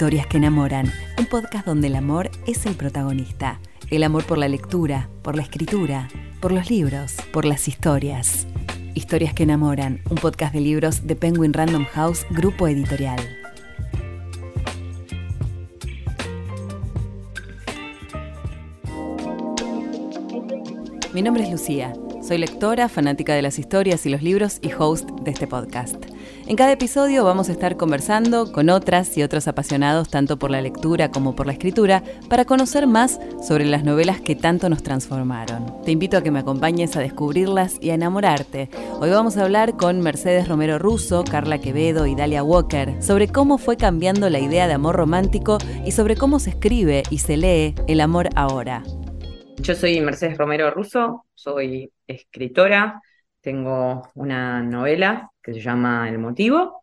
Historias que enamoran, un podcast donde el amor es el protagonista. El amor por la lectura, por la escritura, por los libros, por las historias. Historias que enamoran, un podcast de libros de Penguin Random House, grupo editorial. Mi nombre es Lucía. Soy lectora, fanática de las historias y los libros y host de este podcast. En cada episodio vamos a estar conversando con otras y otros apasionados tanto por la lectura como por la escritura para conocer más sobre las novelas que tanto nos transformaron. Te invito a que me acompañes a descubrirlas y a enamorarte. Hoy vamos a hablar con Mercedes Romero Russo, Carla Quevedo y Dalia Walker sobre cómo fue cambiando la idea de amor romántico y sobre cómo se escribe y se lee el amor ahora. Yo soy Mercedes Romero Russo, soy escritora, tengo una novela que se llama El motivo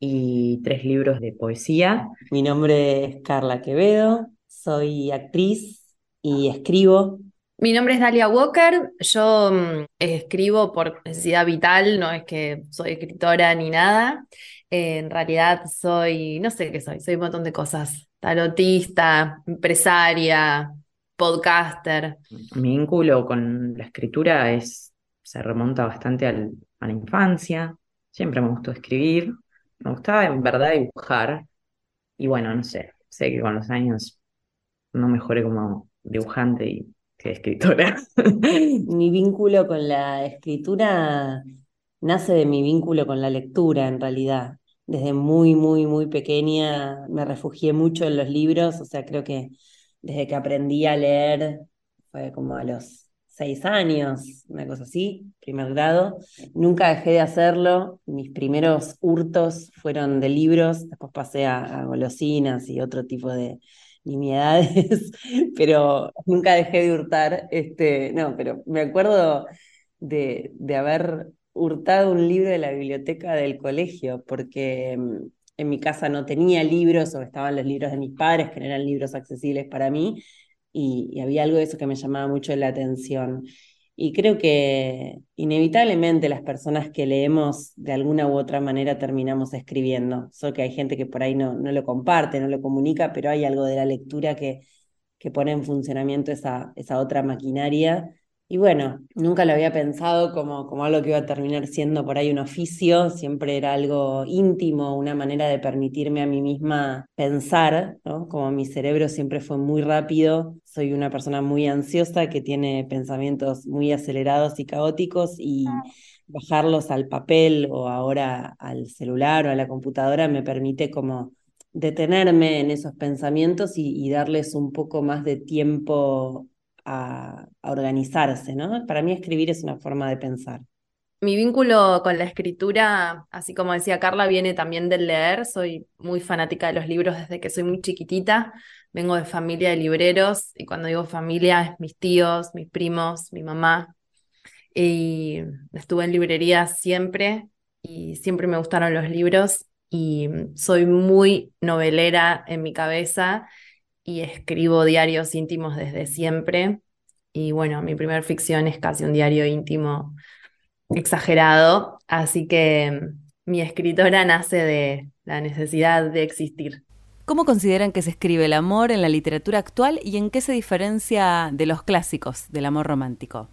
y tres libros de poesía. Mi nombre es Carla Quevedo, soy actriz y escribo. Mi nombre es Dalia Walker, yo mm, escribo por necesidad vital, no es que soy escritora ni nada. en realidad soy, no sé qué soy, soy un montón de cosas. Tarotista, empresaria, podcaster. Mi vínculo con la escritura es se remonta bastante a la infancia. Siempre me gustó escribir, me gustaba en verdad dibujar. Y bueno, no sé, sé que con los años no mejoré como dibujante y que escritora. mi vínculo con la escritura nace de mi vínculo con la lectura, en realidad. Desde muy, muy, muy pequeña me refugié mucho en los libros, o sea, creo que desde que aprendí a leer, fue como a los seis años, una cosa así, primer grado. Nunca dejé de hacerlo. Mis primeros hurtos fueron de libros, después pasé a, golosinas y otro tipo de nimiedades, pero nunca dejé de hurtar. Este, no, pero me acuerdo de, de haber hurtado un libro de la biblioteca del colegio, porque mm, en mi casa no tenía libros o estaban los libros de mis padres, que no eran libros accesibles para mí, y, había algo de eso que me llamaba mucho la atención. Y creo que inevitablemente las personas que leemos de alguna u otra manera terminamos escribiendo. Solo que hay gente que por ahí no, no lo comparte, no lo comunica, pero hay algo de la lectura que, que pone en funcionamiento esa, esa otra maquinaria y bueno, nunca lo había pensado como, como algo que iba a terminar siendo por ahí un oficio, siempre era algo íntimo, una manera de permitirme a mí misma pensar, ¿no? Como mi cerebro siempre fue muy rápido, soy una persona muy ansiosa que tiene pensamientos muy acelerados y caóticos y bajarlos al papel o ahora al celular o a la computadora me permite como detenerme en esos pensamientos y, y darles un poco más de tiempo a, organizarse, ¿no? Para mí escribir es una forma de pensar. Mi vínculo con la escritura, así como decía Carla, viene también del leer. Soy muy fanática de los libros desde que soy muy chiquitita. Vengo de familia de libreros y cuando digo familia es mis tíos, mis primos, mi mamá. Y estuve en librería siempre y siempre me gustaron los libros y soy muy novelera en mi cabeza y escribo diarios íntimos desde siempre. Y bueno, mi primer ficción es casi un diario íntimo exagerado, así que mm, mi escritora nace de la necesidad de existir. ¿Cómo consideran que se escribe el amor en la literatura actual y en qué se diferencia de los clásicos del amor romántico?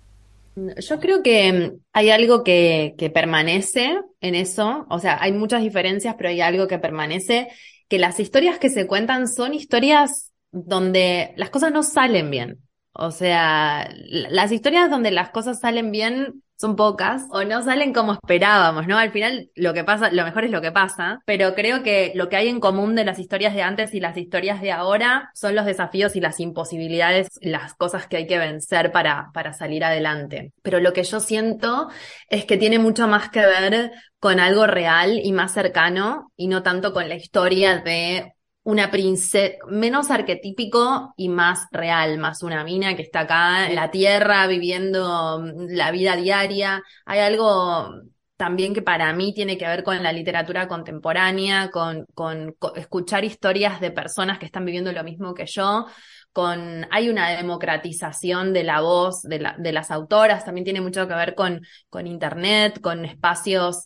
Yo creo que mm, hay algo que, que, permanece en eso, o sea, hay muchas diferencias, pero hay algo que permanece, que las historias que se cuentan son historias donde las cosas no salen bien. O sea, las historias donde las cosas salen bien son pocas o no salen como esperábamos, ¿no? Al final lo que pasa, lo mejor es lo que pasa, pero creo que lo que hay en común de las historias de antes y las historias de ahora son los desafíos y las imposibilidades, las cosas que hay que vencer para, para salir adelante. Pero lo que yo siento es que tiene mucho más que ver con algo real y más cercano y no tanto con la historia de una princesa, menos arquetípico y más real, más una mina que está acá en la tierra viviendo mm, la vida diaria. Hay algo también que para mí tiene que ver con la literatura contemporánea, con, con, escuchar historias de personas que están viviendo lo mismo que yo, con, hay una democratización de la voz de, la, de las autoras, también tiene mucho que ver con, con internet, con espacios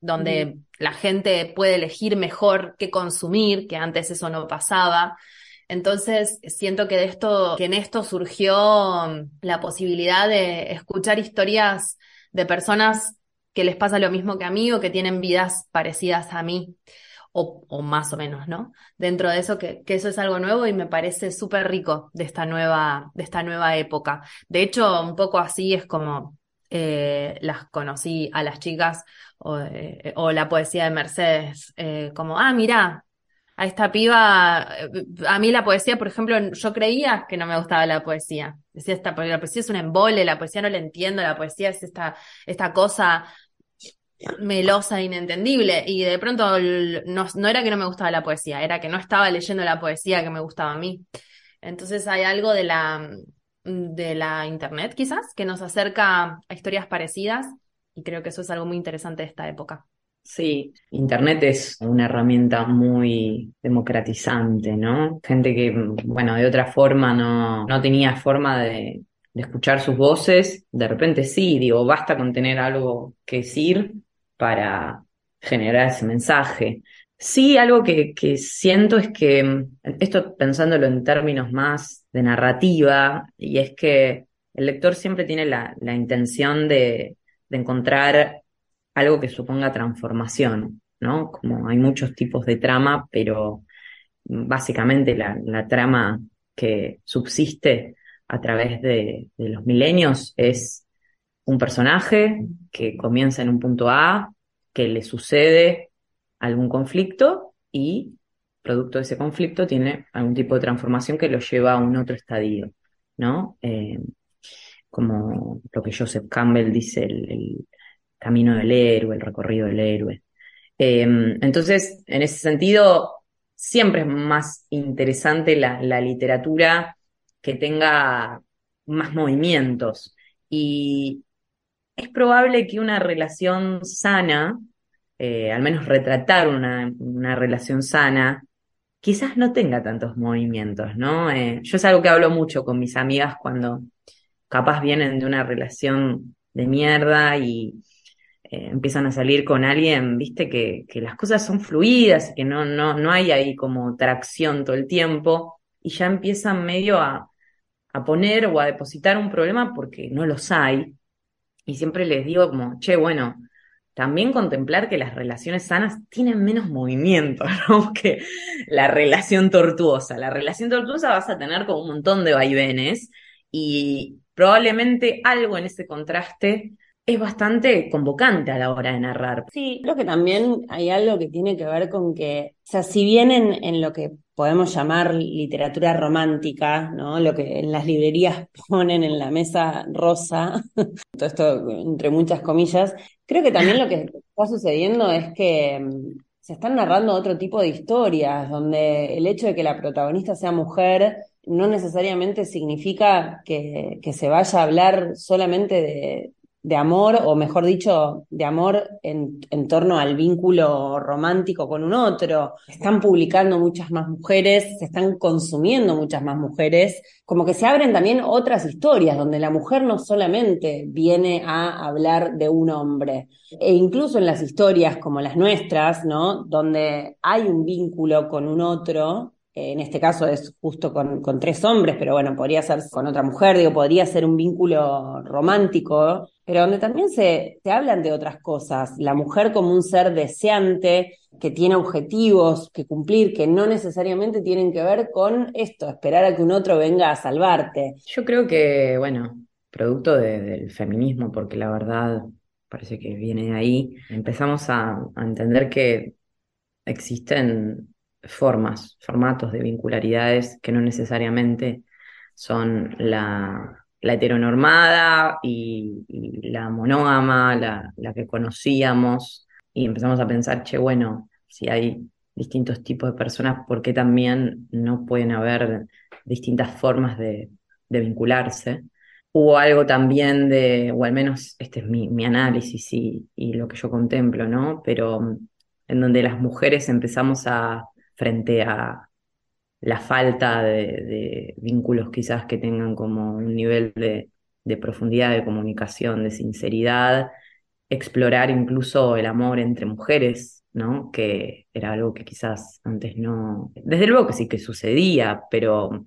donde la gente puede elegir mejor qué consumir, que antes eso no pasaba. Entonces, siento que de esto, que en esto surgió mm, la posibilidad de escuchar historias de personas que les pasa lo mismo que a mí o que tienen vidas parecidas a mí, o, o más o menos, ¿no? Dentro de eso, que, que eso es algo nuevo y me parece súper rico de esta nueva, de esta nueva época. De hecho, un poco así es como eh, las conocí a las chicas o, eh, la poesía de Mercedes, eh, como, ah, mira, a esta piba, a mí la poesía, por ejemplo, yo creía que no me gustaba la poesía. Decía, esta, la poesía es un embole, la poesía no la entiendo, la poesía es esta, esta cosa melosa e inentendible. Y de pronto no era que no me gustaba la poesía, era que no estaba leyendo la poesía que me gustaba a mí. Entonces hay algo de la, de la internet quizás que nos acerca a historias parecidas y creo que eso es algo muy interesante de esta época. Sí, Internet es una herramienta muy democratizante, ¿no? Gente que, bueno, de otra forma no, no tenía forma de, de escuchar sus voces, de repente sí, digo, basta con tener algo que decir para generar ese mensaje. Sí, algo que, siento es que, esto pensándolo en términos más de narrativa, y es que el lector siempre tiene la, intención de encontrar algo que suponga transformación, ¿no? Como hay muchos tipos de trama, pero básicamente la, trama que subsiste a través de, los milenios es un personaje que comienza en un punto A, que le sucede algún conflicto y producto de ese conflicto tiene algún tipo de transformación que lo lleva a un otro estadio, ¿no? Eh, como lo que Joseph Campbell dice, el, camino del héroe, el recorrido del héroe. Em, entonces, en ese sentido, siempre es más interesante la, literatura que tenga más movimientos. Y es probable que una relación sana, eh, al menos retratar una, relación sana, quizás no tenga tantos movimientos, ¿no? Eh, yo es algo que hablo mucho con mis amigas cuando capaz vienen de una relación de mierda y, eh, empiezan a salir con alguien, viste, que, que las cosas son fluidas, que no, no, no hay ahí como tracción todo el tiempo, y ya empiezan medio a, a poner o a depositar un problema porque no los hay. Y siempre les digo como, che, bueno, también contemplar que las relaciones sanas tienen menos movimiento. Que la relación tortuosa. La relación tortuosa vas a tener como un montón de vaivenes y probablemente algo en ese contraste es bastante convocante a la hora de narrar. Sí, creo que también hay algo que tiene que ver con que, o sea, si bien en, lo que podemos llamar literatura romántica, ¿no? Lo que en las librerías ponen en la mesa rosa, todo esto entre muchas comillas, creo que también lo que está sucediendo es que mm, se están narrando otro tipo de historias, donde el hecho de que la protagonista sea mujer no necesariamente significa que, que se vaya a hablar solamente de, de amor, o mejor dicho, de amor en, en, torno al vínculo romántico con un otro. Están publicando muchas más mujeres, se están consumiendo muchas más mujeres, como que se abren también otras historias donde la mujer no solamente viene a hablar de un hombre, e incluso en las historias como las nuestras, ¿no? Donde hay un vínculo con un otro, en este caso es justo con, con, tres hombres, pero bueno, podría ser con otra mujer, digo, podría ser un vínculo romántico, pero donde también se, se hablan de otras cosas, la mujer como un ser deseante, que tiene objetivos que cumplir, que no necesariamente tienen que ver con esto, esperar a que un otro venga a salvarte. Yo creo que, bueno, producto del feminismo, porque la verdad parece que viene de ahí, empezamos a entender que existen formas, formatos de vincularidades que no necesariamente son la, heteronormada y, la monógama, la, la, que conocíamos, y empezamos a pensar, che, bueno, si hay distintos tipos de personas, ¿por qué también no pueden haber distintas formas de, vincularse? Hubo algo también de, o al menos este es mi, mi análisis y, y lo que yo contemplo, ¿no? Pero en donde las mujeres empezamos a frente a la falta de, vínculos quizás que tengan como un nivel de, profundidad de comunicación, de sinceridad, explorar incluso el amor entre mujeres, ¿no? Que era algo que quizás antes no, desde luego que sí que sucedía, pero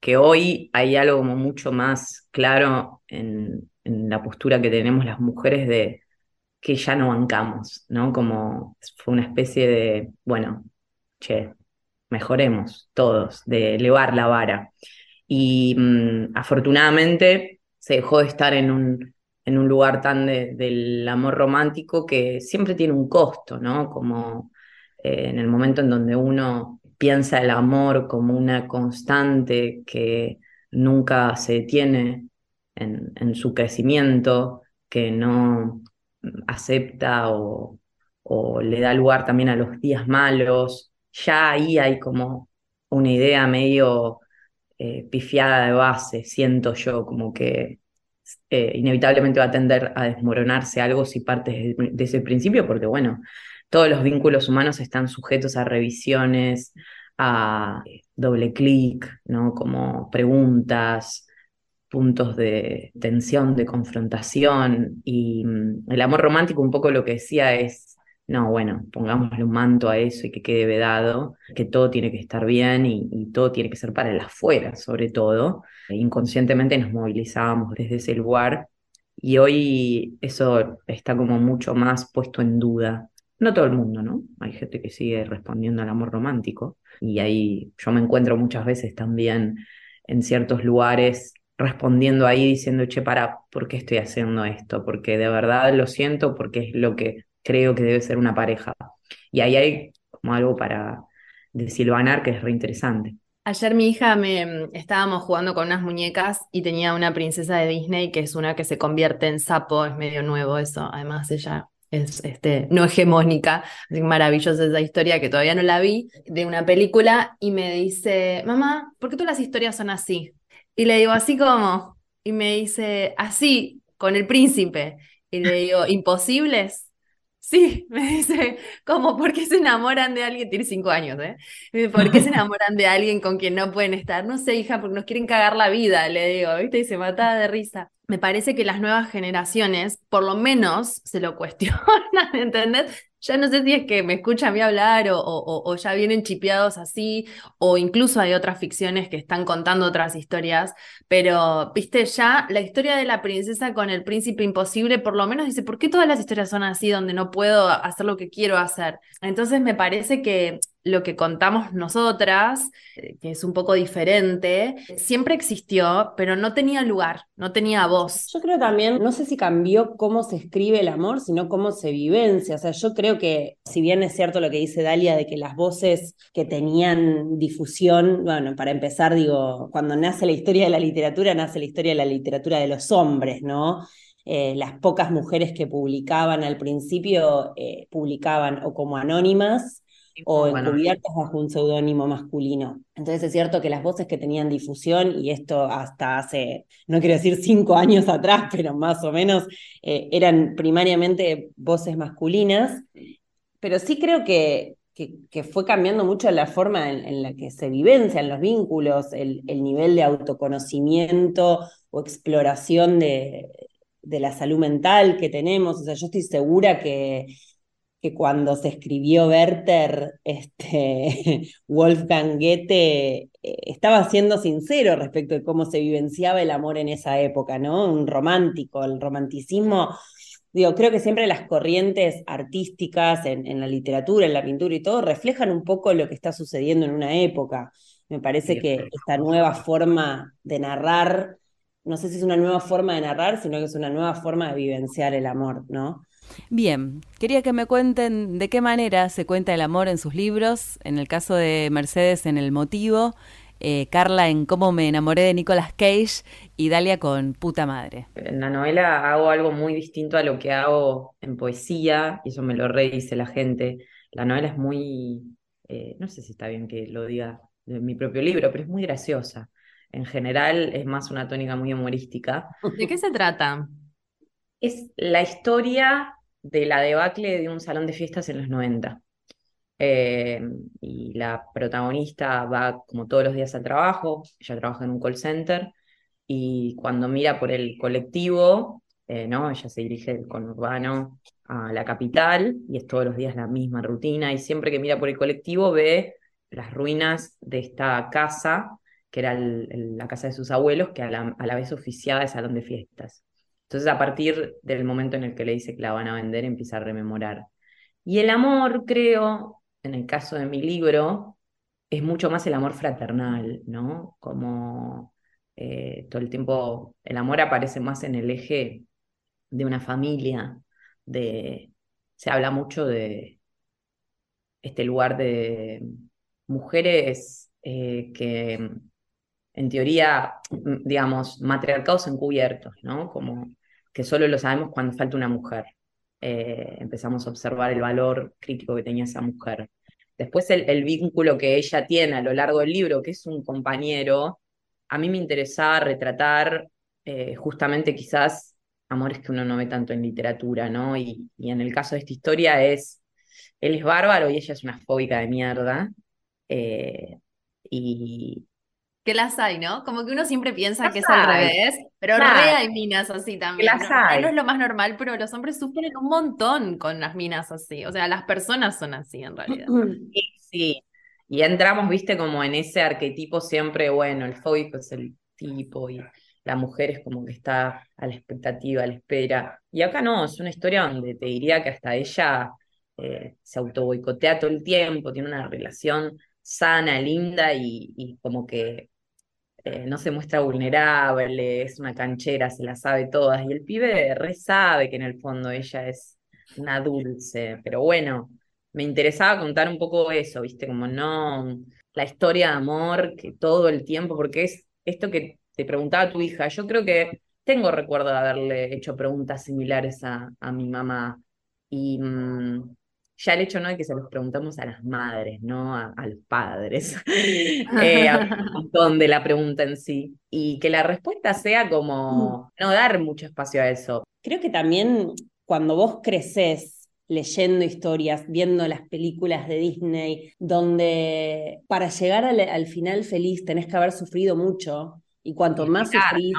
que hoy hay algo como mucho más claro en, en la postura que tenemos las mujeres de que ya no bancamos, ¿no? Como fue una especie de, bueno, che, mejoremos todos, de elevar la vara. Y mm, afortunadamente se dejó de estar en un, en un lugar tan del amor romántico que siempre tiene un costo, ¿no? Como eh, en el momento en donde uno piensa el amor como una constante que nunca se detiene en, en su crecimiento, que no acepta o, o le da lugar también a los días malos, ya ahí hay como una idea medio eh, pifiada de base, siento yo, como que eh, inevitablemente va a tender a desmoronarse algo si parte de, ese principio, porque bueno, todos los vínculos humanos están sujetos a revisiones, a eh, doble clic, ¿no? Como preguntas, puntos de tensión, de confrontación, y mm, el amor romántico un poco lo que decía es no, bueno, pongámosle un manto a eso y que quede vedado, que todo tiene que estar bien y, todo tiene que ser para el afuera, sobre todo. Inconscientemente nos movilizábamos desde ese lugar y hoy eso está como mucho más puesto en duda. No todo el mundo, ¿no? Hay gente que sigue respondiendo al amor romántico y ahí yo me encuentro muchas veces también en ciertos lugares respondiendo ahí diciendo, che, para, ¿por qué estoy haciendo esto? Porque de verdad lo siento, porque es lo que creo que debe ser una pareja. Y ahí hay como algo para desilvanar que es reinteresante. Ayer mi hija me estábamos jugando con unas muñecas y tenía una princesa de Disney que es una que se convierte en sapo, es medio nuevo eso. Además, ella es este, no hegemónica, así maravillosa esa historia que todavía no la vi, de una película, y me dice, mamá, ¿por qué todas las historias son así? Y le digo, ¿así como? Y me dice, así, con el príncipe. Y le digo, ¿imposibles? Sí, me dice, ¿cómo? ¿Por qué se enamoran de alguien? Tiene cinco años, ¿eh? ¿Por qué se enamoran de alguien con quien no pueden estar? No sé, hija, porque nos quieren cagar la vida, le digo, ¿viste? Y se mata de risa. Me parece que las nuevas generaciones, por lo menos, se lo cuestionan, ¿entendés? Ya no sé si es que me escuchan a mí hablar o, ya vienen chipeados así, o incluso hay otras ficciones que están contando otras historias, pero, viste, ya la historia de la princesa con el príncipe imposible, por lo menos dice, ¿por qué todas las historias son así donde no puedo hacer lo que quiero hacer? Entonces me parece que lo que contamos nosotras, eh, que es un poco diferente, siempre existió, pero no tenía lugar, no tenía voz. Yo creo también, no sé si cambió cómo se escribe el amor, sino cómo se vivencia. O sea, yo creo que, si bien es cierto lo que dice Dalia de que las voces que tenían difusión, bueno, para empezar, digo, cuando nace la historia de la literatura, nace la historia de la literatura de los hombres, ¿no? Eh, las pocas mujeres que publicaban al principio eh, publicaban o como anónimas o encubiertas bajo un seudónimo masculino. Entonces es cierto que las voces que tenían difusión, y esto hasta hace, no quiero decir cinco años atrás, pero más o menos, eh, eran primariamente voces masculinas, pero sí creo que, que, fue cambiando mucho la forma en, la que se vivencian los vínculos, el, el nivel de autoconocimiento o exploración de, de la salud mental que tenemos. O sea, yo estoy segura que que cuando se escribió Werther, este, Wolfgang Goethe eh, estaba siendo sincero respecto de cómo se vivenciaba el amor en esa época, ¿no? Un romántico, el romanticismo. Digo, creo que siempre las corrientes artísticas en, en la literatura, en la pintura y todo, reflejan un poco lo que está sucediendo en una época. Me parece que esta nueva forma de narrar, no sé si es una nueva forma de narrar, sino que es una nueva forma de vivenciar el amor, ¿no? Bien, quería que me cuenten de qué manera se cuenta el amor en sus libros, en el caso de Mercedes en El Motivo, eh, Carla en Cómo me enamoré de Nicolas Cage y Dalia con Puta Madre. En la novela hago algo muy distinto a lo que hago en poesía, y eso me lo redice la gente. La novela es muy, eh, no sé si está bien que lo diga en mi propio libro, pero es muy graciosa. En general es más una tónica muy humorística. ¿De qué se trata? Es la historia de la debacle de un salón de fiestas en los 90. Eh, y la protagonista va como todos los días al trabajo, ella trabaja en un call center, y cuando mira por el colectivo, eh, ¿no? Ella se dirige del conurbano a la capital y es todos los días la misma rutina y siempre que mira por el colectivo ve las ruinas de esta casa, que era la casa de sus abuelos, que a la, vez oficiaba de salón de fiestas. Entonces a partir del momento en el que le dice que la van a vender, empieza a rememorar. Y el amor, creo, en el caso de mi libro, es mucho más el amor fraternal, ¿no? Como eh, todo el tiempo el amor aparece más en el eje de una familia, de, se habla mucho de este lugar de mujeres eh, que en teoría, digamos, matriarcados encubiertos, ¿no? Como que solo lo sabemos cuando falta una mujer. Eh, empezamos a observar el valor crítico que tenía esa mujer. Después el, vínculo que ella tiene a lo largo del libro, que es un compañero, a mí me interesaba retratar eh, justamente quizás amores que uno no ve tanto en literatura, ¿no? Y, en el caso de esta historia es, él es bárbaro y ella es una fóbica de mierda. Eh, y, que las hay, ¿no? Como que uno siempre piensa que es al revés, pero re hay minas así también. las hay. No es lo más normal, pero los hombres sufren un montón con las minas así. O sea, las personas son así en realidad. Sí, sí. Y entramos, viste, como en ese arquetipo siempre, bueno, el fóbico es el tipo y la mujer es como que está a la expectativa, a la espera. Y acá no, es una historia donde te diría que hasta ella eh, se auto boicotea todo el tiempo, tiene una relación sana, linda y como que eh, no se muestra vulnerable, es una canchera, se la sabe todas. Y el pibe re sabe que en el fondo ella es una dulce. Pero bueno, me interesaba contar un poco eso, ¿viste? Como no la historia de amor que todo el tiempo, porque es esto que te preguntaba tu hija. Yo creo que tengo recuerdo de haberle hecho preguntas similares a, a mi mamá. Y mm, ya el hecho no de que se los preguntamos a las madres, no a, los padres, eh, un montón de la pregunta en sí, y que la respuesta sea como mm. no dar mucho espacio a eso. Creo que también cuando vos creces leyendo historias, viendo las películas de Disney, donde para llegar al, final feliz tenés que haber sufrido mucho, y cuanto más sufrís,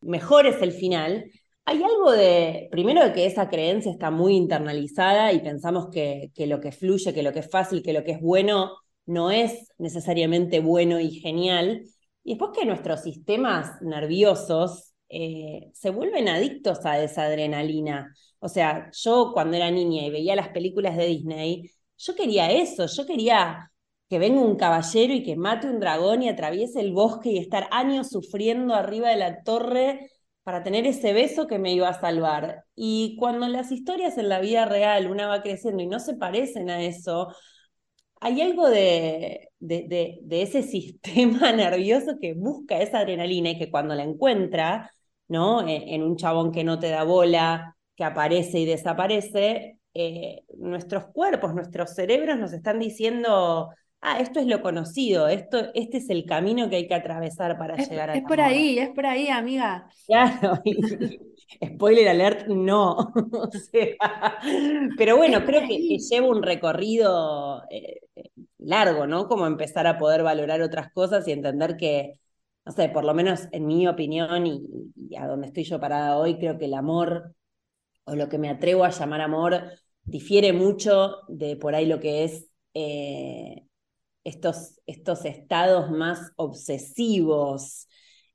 mejor es el final. Hay algo de, primero, que esa creencia está muy internalizada y pensamos que, que, lo que fluye, que lo que es fácil, que lo que es bueno no es necesariamente bueno y genial. Y después que nuestros sistemas nerviosos eh, se vuelven adictos a esa adrenalina. O sea, yo cuando era niña y veía las películas de Disney, yo quería eso, yo quería que venga un caballero y que mate un dragón y atraviese el bosque y estar años sufriendo arriba de la torre para tener ese beso que me iba a salvar. Y cuando las historias en la vida real una va creciendo y no se parecen a eso, hay algo de, de, ese sistema nervioso que busca esa adrenalina y que cuando la encuentra, ¿no? E, en, un chabón que no te da bola, que aparece y desaparece, eh, nuestros cuerpos, nuestros cerebros nos están diciendo, ah, esto es lo conocido, esto, este es el camino que hay que atravesar para llegar a Es por ahí, es por ahí, amiga. Claro, spoiler alert, no. pero bueno, creo que, lleva un recorrido eh, largo, ¿no? Como empezar a poder valorar otras cosas y entender que, no sé, por lo menos en mi opinión y, a donde estoy yo parada hoy, creo que el amor, o lo que me atrevo a llamar amor, difiere mucho de por ahí lo que es eh, estos, estos estados más obsesivos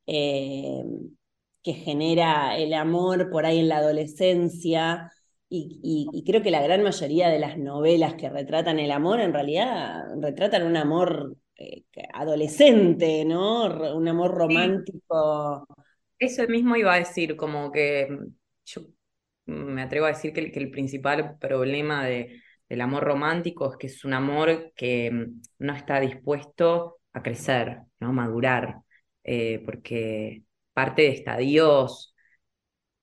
eh, que genera el amor por ahí en la adolescencia. Y, creo que la gran mayoría de las novelas que retratan el amor en realidad retratan un amor eh, adolescente, ¿no? Un amor romántico. Eso mismo iba a decir, como que yo me atrevo a decir que el principal problema de, el amor romántico es que es un amor que mm, no está dispuesto a crecer, ¿no? madurar, eh, porque parte de estadios,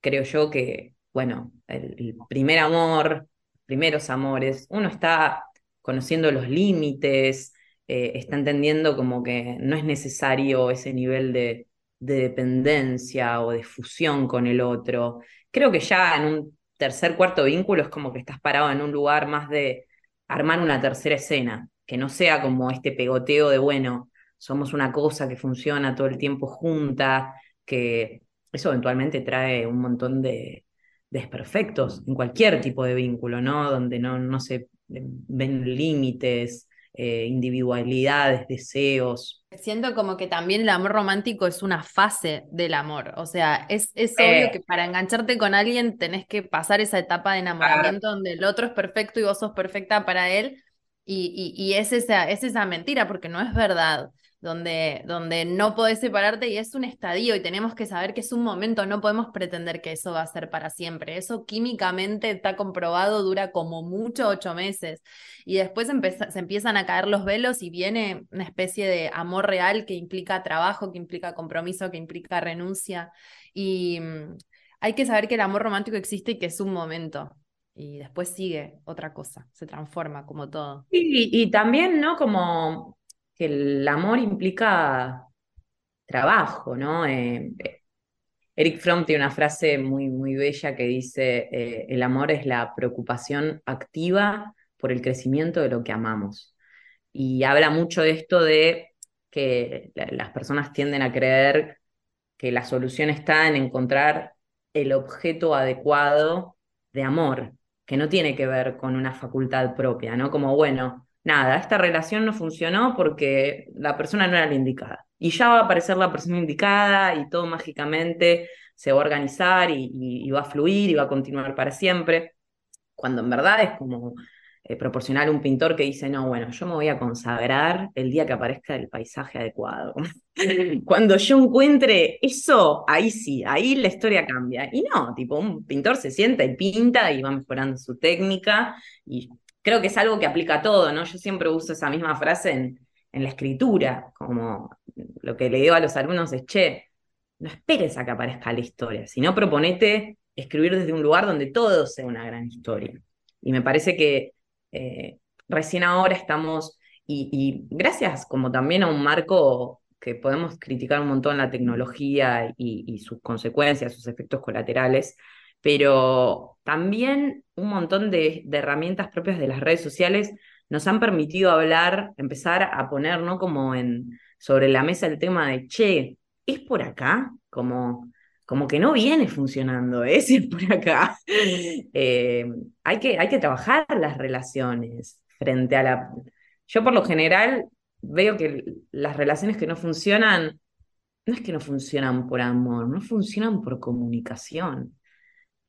creo yo que, bueno, el, primer amor, primeros amores, uno está conociendo los límites, eh, está entendiendo como que no es necesario ese nivel de, de dependencia o de fusión con el otro. Creo que ya en un tercer, cuarto vínculo es como que estás parado en un lugar más de armar una tercera escena, que no sea como este pegoteo de, bueno, somos una cosa que funciona todo el tiempo junta, que eso eventualmente trae un montón de, desperfectos en cualquier tipo de vínculo, ¿no? Donde no, no se ven límites, eh, individualidades, deseos. Siento como que también el amor romántico es una fase del amor, o sea, es, es obvio que para engancharte con alguien tenés que pasar esa etapa de enamoramiento donde el otro es perfecto y vos sos perfecta para él, y, y, y es, esa, es esa mentira, porque no es verdad donde, donde no podés separarte y es un estadio y tenemos que saber que es un momento, no podemos pretender que eso va a ser para siempre. Eso químicamente está comprobado, dura como mucho ocho meses y después se empiezan a caer los velos y viene una especie de amor real que implica trabajo, que implica compromiso, que implica renuncia y mm, hay que saber que el amor romántico existe y que es un momento. Y después sigue otra cosa, se transforma como todo. y, y también, ¿no? Como que el amor implica trabajo, ¿no? Eh, Eric Fromm tiene una frase muy, muy bella que dice, eh, el amor es la preocupación activa por el crecimiento de lo que amamos. Y habla mucho de esto de que las personas tienden a creer que la solución está en encontrar el objeto adecuado de amor, que no tiene que ver con una facultad propia, ¿no? Como, bueno, nada, esta relación no funcionó porque la persona no era la indicada. Y ya va a aparecer la persona indicada y todo mágicamente se va a organizar y, va a fluir y va a continuar para siempre, cuando en verdad es como eh, proporcionar un pintor que dice, no, bueno, yo me voy a consagrar el día que aparezca el paisaje adecuado. Cuando yo encuentre eso, ahí sí, ahí la historia cambia. Y no, tipo, un pintor se sienta y pinta y va mejorando su técnica y creo que es algo que aplica a todo, ¿no? Yo siempre uso esa misma frase en, la escritura, como lo que le digo a los alumnos es, che, no esperes a que aparezca la historia, sino proponete escribir desde un lugar donde todo sea una gran historia. Y me parece que eh, recién ahora estamos, y, gracias como también a un marco que podemos criticar un montón la tecnología y sus consecuencias, sus efectos colaterales, pero también un montón de, herramientas propias de las redes sociales nos han permitido hablar, empezar a poner, ¿no? Como en, sobre la mesa el tema de, che, ¿es por acá? Como, como que no viene funcionando, ¿eh? es por acá. Eh, hay, que, hay que trabajar las relaciones frente a la... Yo por lo general veo que las relaciones que no funcionan, no es que no funcionan por amor, no funcionan por comunicación.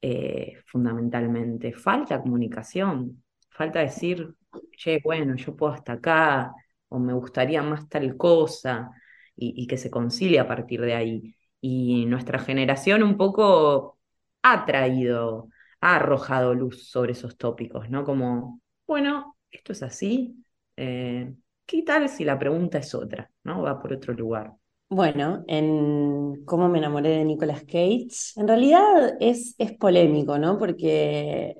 Eh, fundamentalmente. Falta comunicación, falta decir, che, bueno, yo puedo hasta acá, o me gustaría más tal cosa, y, que se concilie a partir de ahí. Y nuestra generación un poco ha traído, ha arrojado luz sobre esos tópicos, ¿no? Como, bueno, esto es así, eh, ¿qué tal si la pregunta es otra, ¿no? Va por otro lugar. Bueno, en cómo me enamoré de Nicolas Cage, en realidad es, es polémico, ¿no? Porque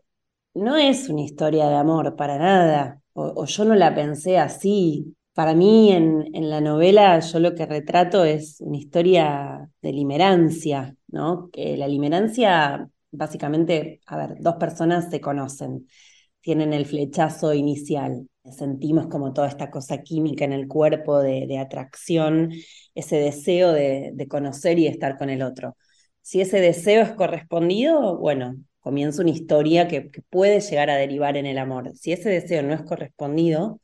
no es una historia de amor para nada, o, yo no la pensé así. Para mí en, en, la novela yo lo que retrato es una historia de limerancia, ¿no? Que la limerancia, básicamente, a ver, dos personas se conocen, tienen el flechazo inicial, sentimos como toda esta cosa química en el cuerpo de, atracción, ese deseo de, conocer y estar con el otro. Si ese deseo es correspondido, bueno, comienza una historia que, puede llegar a derivar en el amor. Si ese deseo no es correspondido,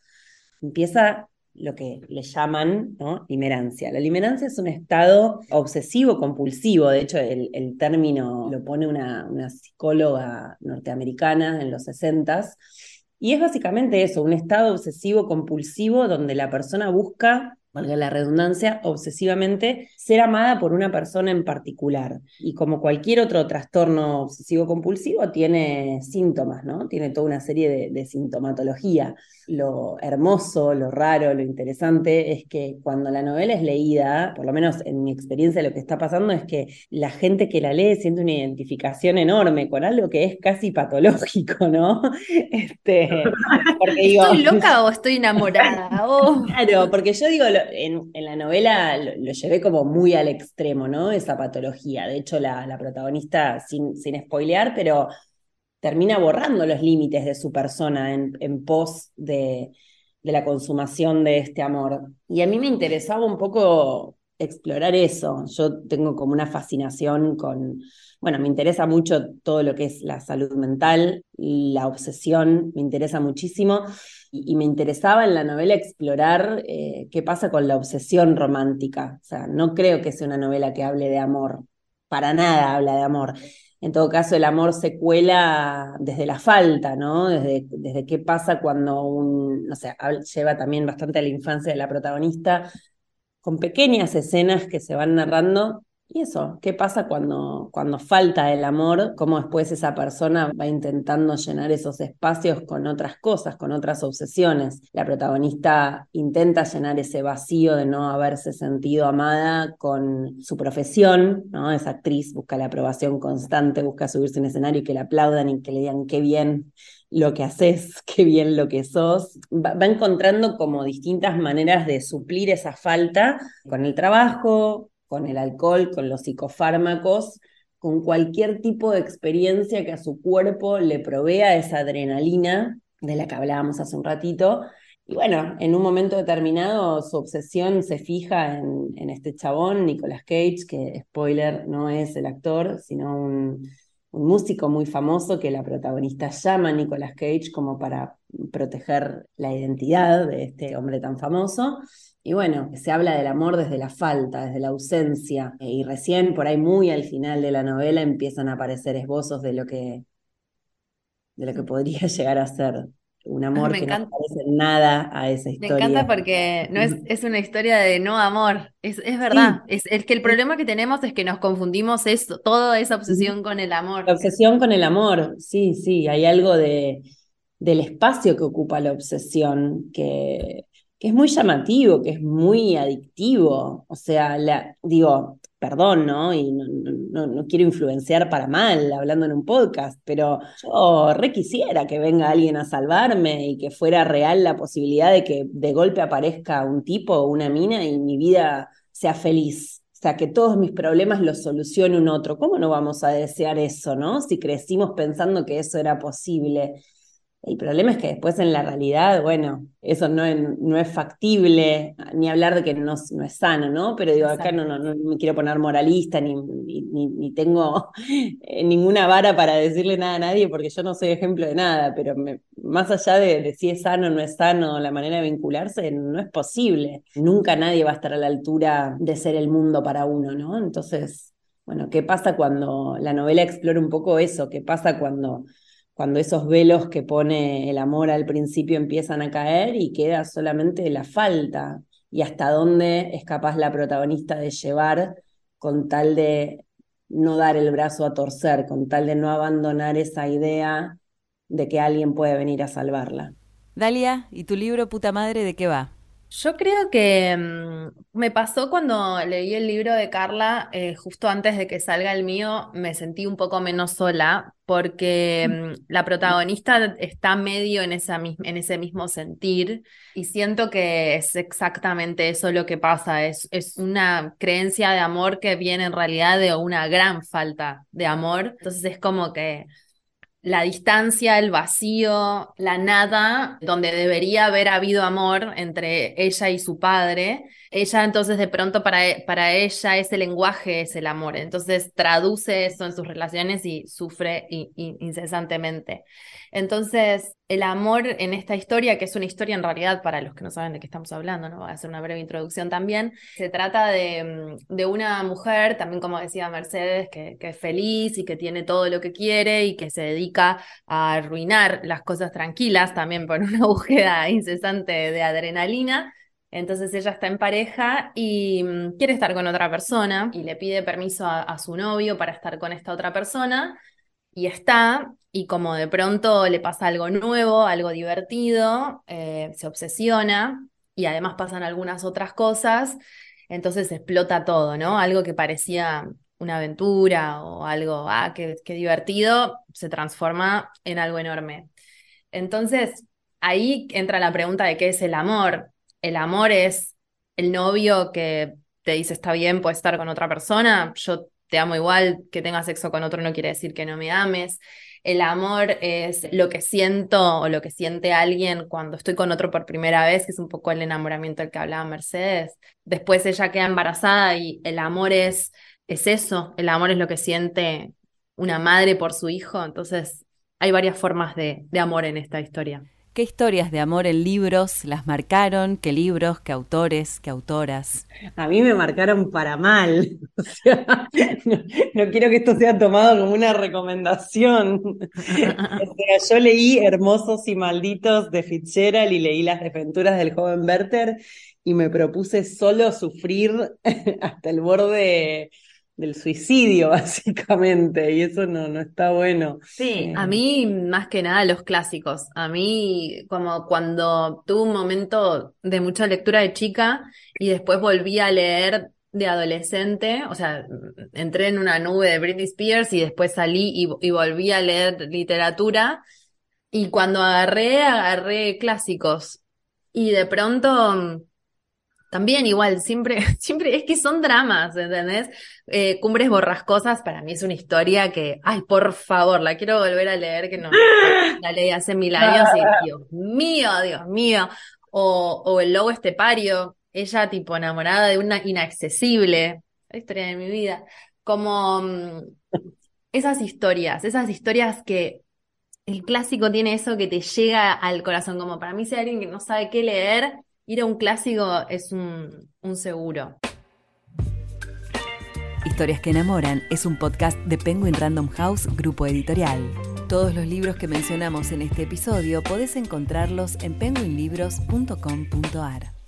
empieza lo que le llaman ¿no? limerancia. La limerancia es un estado obsesivo-compulsivo, de hecho el, término lo pone una, una psicóloga norteamericana en los 60 y es básicamente eso, un estado obsesivo compulsivo donde la persona busca valga la redundancia, obsesivamente ser amada por una persona en particular. Y como cualquier otro trastorno obsesivo-compulsivo, tiene síntomas, ¿no? Tiene toda una serie de, sintomatología. Lo hermoso, lo raro, lo interesante es que cuando la novela es leída, por lo menos en mi experiencia lo que está pasando es que la gente que la lee siente una identificación enorme con algo que es casi patológico, ¿no? Este, ¿Estoy loca o estoy enamorada? Oh. Claro, porque yo digo, en, la novela lo, llevé como muy al extremo, ¿no? Esa patología. De hecho, la, protagonista, sin, sin spoilear, pero termina borrando los límites de su persona en, pos de, de la consumación de este amor. Y a mí me interesaba un poco explorar eso. Yo tengo como una fascinación con, bueno, me interesa mucho todo lo que es la salud mental, la obsesión, me interesa muchísimo. Y, me interesaba en la novela explorar eh, qué pasa con la obsesión romántica. O sea, no creo que sea una novela que hable de amor, para nada habla de amor. En todo caso, el amor se cuela desde la falta, ¿no? Desde, desde qué pasa cuando un, no sé, lleva también bastante a la infancia de la protagonista, con pequeñas escenas que se van narrando. Y eso, ¿qué pasa cuando, cuando falta el amor? Cómo después esa persona va intentando llenar esos espacios con otras cosas, con otras obsesiones. La protagonista intenta llenar ese vacío de no haberse sentido amada con su profesión, ¿no? Esa actriz busca la aprobación constante, busca subirse en escenario y que la aplaudan y que le digan qué bien lo que haces, qué bien lo que sos. Va, encontrando como distintas maneras de suplir esa falta con el trabajo, con el alcohol, con los psicofármacos, con cualquier tipo de experiencia que a su cuerpo le provea esa adrenalina de la que hablábamos hace un ratito. Y bueno, en un momento determinado su obsesión se fija en, este chabón, Nicolas Cage, que spoiler, no es el actor, sino un, un músico muy famoso que la protagonista llama a Nicolas Cage como para proteger la identidad de este hombre tan famoso. Y bueno, se habla del amor desde la falta, desde la ausencia. Y recién, por ahí muy al final de la novela, empiezan a aparecer esbozos de lo que, de lo que podría llegar a ser un amor que no parece nada a esa historia. Me encanta porque no es, es una historia de no amor, es, es verdad. Es, es, que el problema que tenemos es que nos confundimos eso, toda esa obsesión con el amor. La obsesión con el amor, sí, sí, hay algo de, del espacio que ocupa la obsesión que, que es muy llamativo, que es muy adictivo. O sea, digo, perdón, ¿no? Y no, quiero influenciar para mal hablando en un podcast, pero yo requisiera que venga alguien a salvarme y que fuera real la posibilidad de que de golpe aparezca un tipo o una mina y mi vida sea feliz. O sea, que todos mis problemas los solucione un otro. ¿Cómo no vamos a desear eso, no? Si crecimos pensando que eso era posible. El problema es que después en la realidad, bueno, eso no es, no es factible, ni hablar de que no, no es sano, ¿no? Pero digo, acá no, no, no, me quiero poner moralista, ni, ni, ni tengo eh, ninguna vara para decirle nada a nadie, porque yo no soy ejemplo de nada, pero más allá de, de, si es sano o no es sano la manera de vincularse, no es posible. Nunca nadie va a estar a la altura de ser el mundo para uno, ¿no? Entonces, bueno, ¿qué pasa cuando la novela explora un poco eso? ¿Qué pasa cuando cuando esos velos que pone el amor al principio empiezan a caer y queda solamente la falta y hasta dónde es capaz la protagonista de llevar con tal de no dar el brazo a torcer, con tal de no abandonar esa idea de que alguien puede venir a salvarla. Dalia, ¿y tu libro Puta Madre de qué va? Yo creo que mm, me pasó cuando leí el libro de Carla, eh, justo antes de que salga el mío, me sentí un poco menos sola porque mm, la protagonista está medio en, esa, en ese mismo sentir y siento que es exactamente eso lo que pasa, es, es una creencia de amor que viene en realidad de una gran falta de amor, entonces es como que la distancia, el vacío, la nada, donde debería haber habido amor entre ella y su padre. Ella entonces de pronto para, e, para ella ese lenguaje es el amor. Entonces traduce eso en sus relaciones y sufre incesantemente. Entonces, el amor en esta historia, que es una historia en realidad para los que no saben de qué estamos hablando, ¿no? voy a hacer una breve introducción también, se trata de, mm, de una mujer, también como decía Mercedes, que, que, es feliz y que tiene todo lo que quiere y que se dedica a arruinar las cosas tranquilas, también por una búsqueda incesante de adrenalina. Entonces ella está en pareja y mm, quiere estar con otra persona y le pide permiso a, su novio para estar con esta otra persona y está, y como de pronto le pasa algo nuevo, algo divertido, eh, se obsesiona y además pasan algunas otras cosas, entonces explota todo, ¿no? Algo que parecía una aventura o algo, ah, qué divertido, se transforma en algo enorme. Entonces, ahí entra la pregunta de qué es el amor. El amor es el novio que te dice está bien, puedes estar con otra persona. Yo te amo igual, que tengas sexo con otro no quiere decir que no me ames. El amor es lo que siento o lo que siente alguien cuando estoy con otro por primera vez, que es un poco el enamoramiento del que hablaba Mercedes. Después ella queda embarazada y el amor es, es eso, el amor es lo que siente una madre por su hijo. Entonces hay varias formas de, de amor en esta historia. ¿Qué historias de amor en libros las marcaron? ¿Qué libros? ¿Qué autores? ¿Qué autoras? A mí me marcaron para mal. O sea, no, quiero que esto sea tomado como una recomendación. O sea, yo leí Hermosos y Malditos de Fitzgerald y leí Las desventuras del joven Werther y me propuse solo sufrir hasta el borde del suicidio, básicamente, y eso no, no está bueno. Sí, eh, a mí más que nada los clásicos. A mí, como cuando tuve un momento de mucha lectura de chica y después volví a leer de adolescente, o sea, entré en una nube de Britney Spears y después salí y, y volví a leer literatura. Y cuando agarré, agarré clásicos. Y de pronto también igual, siempre, siempre es que son dramas, ¿entendés? Eh, Cumbres borrascosas para mí es una historia que, ay, por favor, la quiero volver a leer, que no, la leí hace mil años y Dios mío, Dios mío. O, o El Lobo Estepario, ella tipo enamorada de una inaccesible, la historia de mi vida. Como mm, esas historias, esas historias que el clásico tiene eso que te llega al corazón, como para mí si alguien que no sabe qué leer, ir a un clásico es un, seguro. Historias que enamoran es un podcast de Penguin Random House, grupo editorial. Todos los libros que mencionamos en este episodio podés encontrarlos en penguinlibros.com.ar.